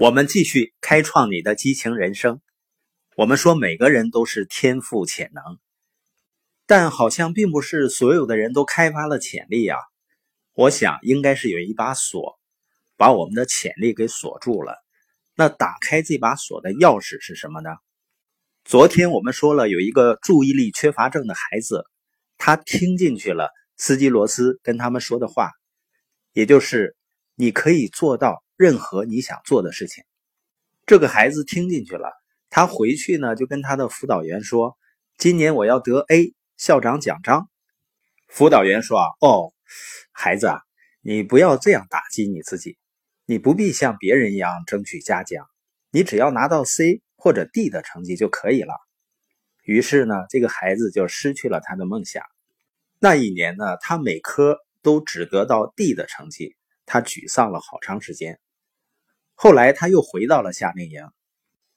我们继续开创你的激情人生。我们说每个人都是天赋潜能，但好像并不是所有的人都开发了潜力啊。我想应该是有一把锁，把我们的潜力给锁住了。那打开这把锁的钥匙是什么呢？昨天我们说了，有一个注意力缺乏症的孩子，他听进去了斯基罗斯跟他们说的话，也就是你可以做到。任何你想做的事情，这个孩子听进去了。他回去呢，就跟他的辅导员说：“今年我要得 A 校长奖章。”辅导员说：“啊，哦，孩子啊，你不要这样打击你自己，你不必像别人一样争取嘉奖，你只要拿到 C 或者 D 的成绩就可以了。”于是呢，这个孩子就失去了他的梦想。那一年呢，他每科都只得到 D 的成绩，他沮丧了好长时间。后来他又回到了夏令营，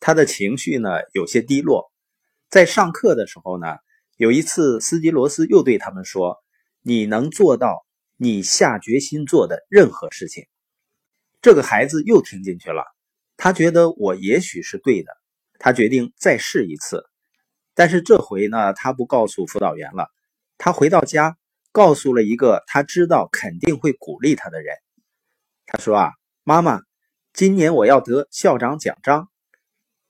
他的情绪呢有些低落。在上课的时候呢，有一次斯基罗斯又对他们说：“你能做到你下决心做的任何事情。”这个孩子又听进去了，他觉得我也许是对的，他决定再试一次。但是这回呢，他不告诉辅导员了，他回到家告诉了一个他知道肯定会鼓励他的人。他说：“啊，妈妈。”今年我要得校长奖章，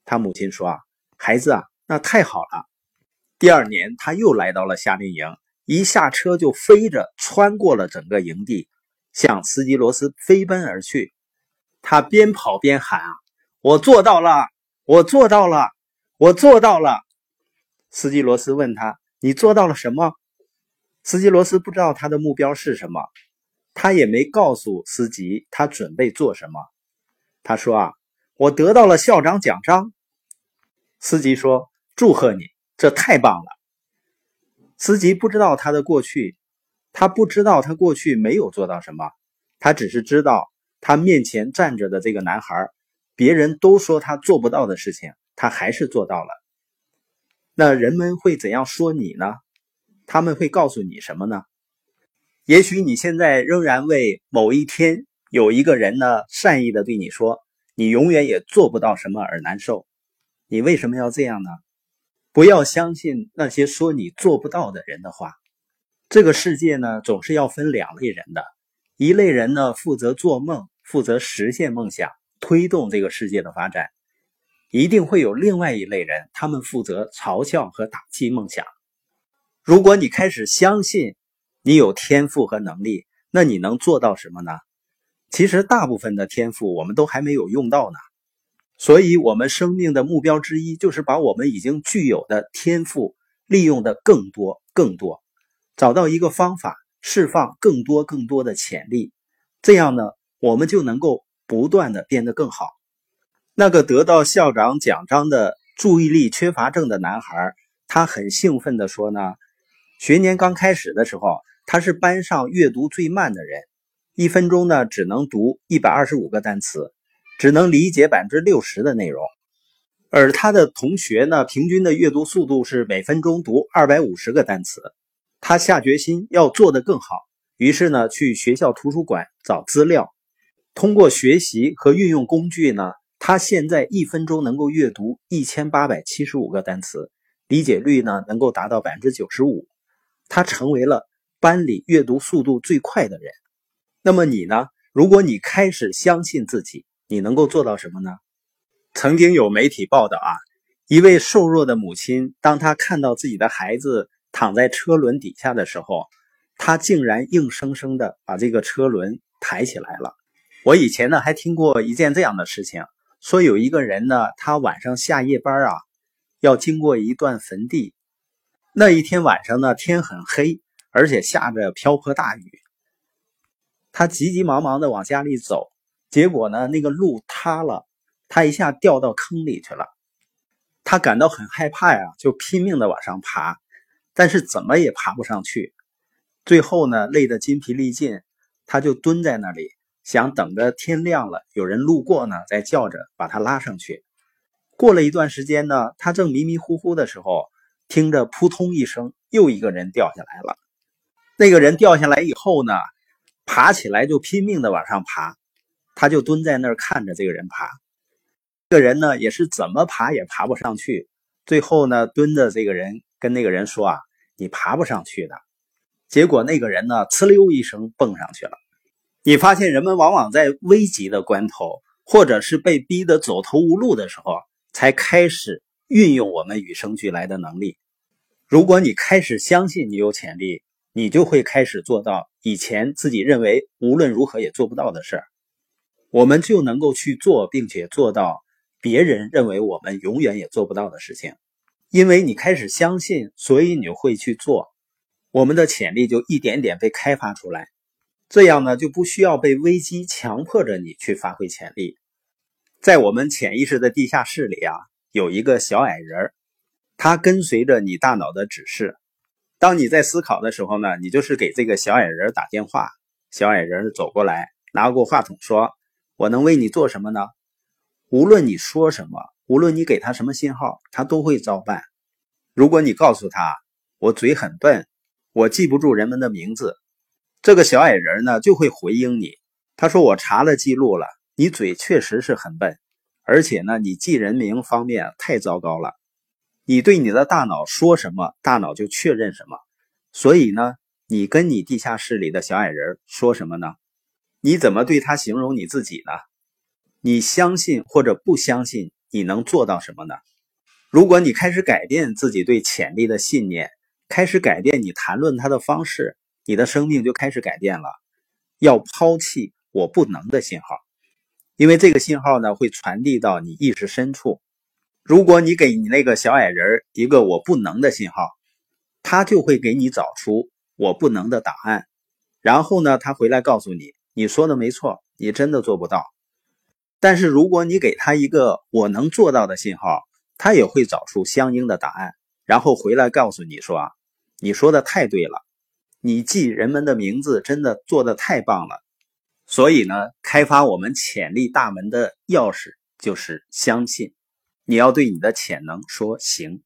他母亲说：“啊，孩子啊，那太好了。”第二年他又来到了夏令营，一下车就飞着穿过了整个营地，向斯基罗斯飞奔而去。他边跑边喊：“啊，我做到了！我做到了！我做到了！”斯基罗斯问他：“你做到了什么？”斯基罗斯不知道他的目标是什么，他也没告诉司机他准备做什么。他说：“啊，我得到了校长奖章。”司机说：“祝贺你，这太棒了。”司机不知道他的过去，他不知道他过去没有做到什么，他只是知道他面前站着的这个男孩，别人都说他做不到的事情，他还是做到了。那人们会怎样说你呢？他们会告诉你什么呢？也许你现在仍然为某一天。有一个人呢，善意的对你说：“你永远也做不到什么而难受。”你为什么要这样呢？不要相信那些说你做不到的人的话。这个世界呢，总是要分两类人的，一类人呢负责做梦，负责实现梦想，推动这个世界的发展；一定会有另外一类人，他们负责嘲笑和打击梦想。如果你开始相信你有天赋和能力，那你能做到什么呢？其实大部分的天赋我们都还没有用到呢，所以，我们生命的目标之一就是把我们已经具有的天赋利用的更多、更多，找到一个方法，释放更多、更多的潜力。这样呢，我们就能够不断的变得更好。那个得到校长奖章的注意力缺乏症的男孩，他很兴奋地说：“呢，学年刚开始的时候，他是班上阅读最慢的人。”一分钟呢，只能读一百二十五个单词，只能理解百分之六十的内容。而他的同学呢，平均的阅读速度是每分钟读二百五十个单词。他下决心要做得更好，于是呢，去学校图书馆找资料。通过学习和运用工具呢，他现在一分钟能够阅读一千八百七十五个单词，理解率呢能够达到百分之九十五。他成为了班里阅读速度最快的人。那么你呢？如果你开始相信自己，你能够做到什么呢？曾经有媒体报道啊，一位瘦弱的母亲，当她看到自己的孩子躺在车轮底下的时候，她竟然硬生生的把这个车轮抬起来了。我以前呢还听过一件这样的事情，说有一个人呢，他晚上下夜班啊，要经过一段坟地，那一天晚上呢，天很黑，而且下着瓢泼大雨。他急急忙忙的往家里走，结果呢，那个路塌了，他一下掉到坑里去了。他感到很害怕呀，就拼命的往上爬，但是怎么也爬不上去。最后呢，累得筋疲力尽，他就蹲在那里，想等着天亮了，有人路过呢，再叫着把他拉上去。过了一段时间呢，他正迷迷糊糊的时候，听着扑通一声，又一个人掉下来了。那个人掉下来以后呢？爬起来就拼命的往上爬，他就蹲在那儿看着这个人爬。这个人呢也是怎么爬也爬不上去，最后呢蹲着这个人跟那个人说啊，你爬不上去的。结果那个人呢呲溜一声蹦上去了。你发现人们往往在危急的关头，或者是被逼得走投无路的时候，才开始运用我们与生俱来的能力。如果你开始相信你有潜力，你就会开始做到以前自己认为无论如何也做不到的事儿。我们就能够去做，并且做到别人认为我们永远也做不到的事情。因为你开始相信，所以你会去做。我们的潜力就一点点被开发出来，这样呢就不需要被危机强迫着你去发挥潜力。在我们潜意识的地下室里啊，有一个小矮人儿，他跟随着你大脑的指示。当你在思考的时候呢，你就是给这个小矮人打电话。小矮人走过来，拿过话筒说：“我能为你做什么呢？”无论你说什么，无论你给他什么信号，他都会照办。如果你告诉他：“我嘴很笨。”我记不住人们的名字，这个小矮人呢就会回应你。他说：“我查了记录了，你嘴确实是很笨，而且呢，你记人名方面太糟糕了。你对你的大脑说什么，大脑就确认什么。所以呢，你跟你地下室里的小矮人说什么呢？你怎么对他形容你自己呢？你相信或者不相信，你能做到什么呢？如果你开始改变自己对潜力的信念。”开始改变你谈论他的方式，你的生命就开始改变了。要抛弃“我不能”的信号，因为这个信号呢会传递到你意识深处。如果你给你那个小矮人一个“我不能”的信号，他就会给你找出“我不能”的答案。然后呢，他回来告诉你，你说的没错，你真的做不到。但是如果你给他一个“我能做到”的信号，他也会找出相应的答案，然后回来告诉你说啊。你说的太对了，你记人们的名字真的做的太棒了。所以呢，开发我们潜力大门的钥匙就是相信。你要对你的潜能说行。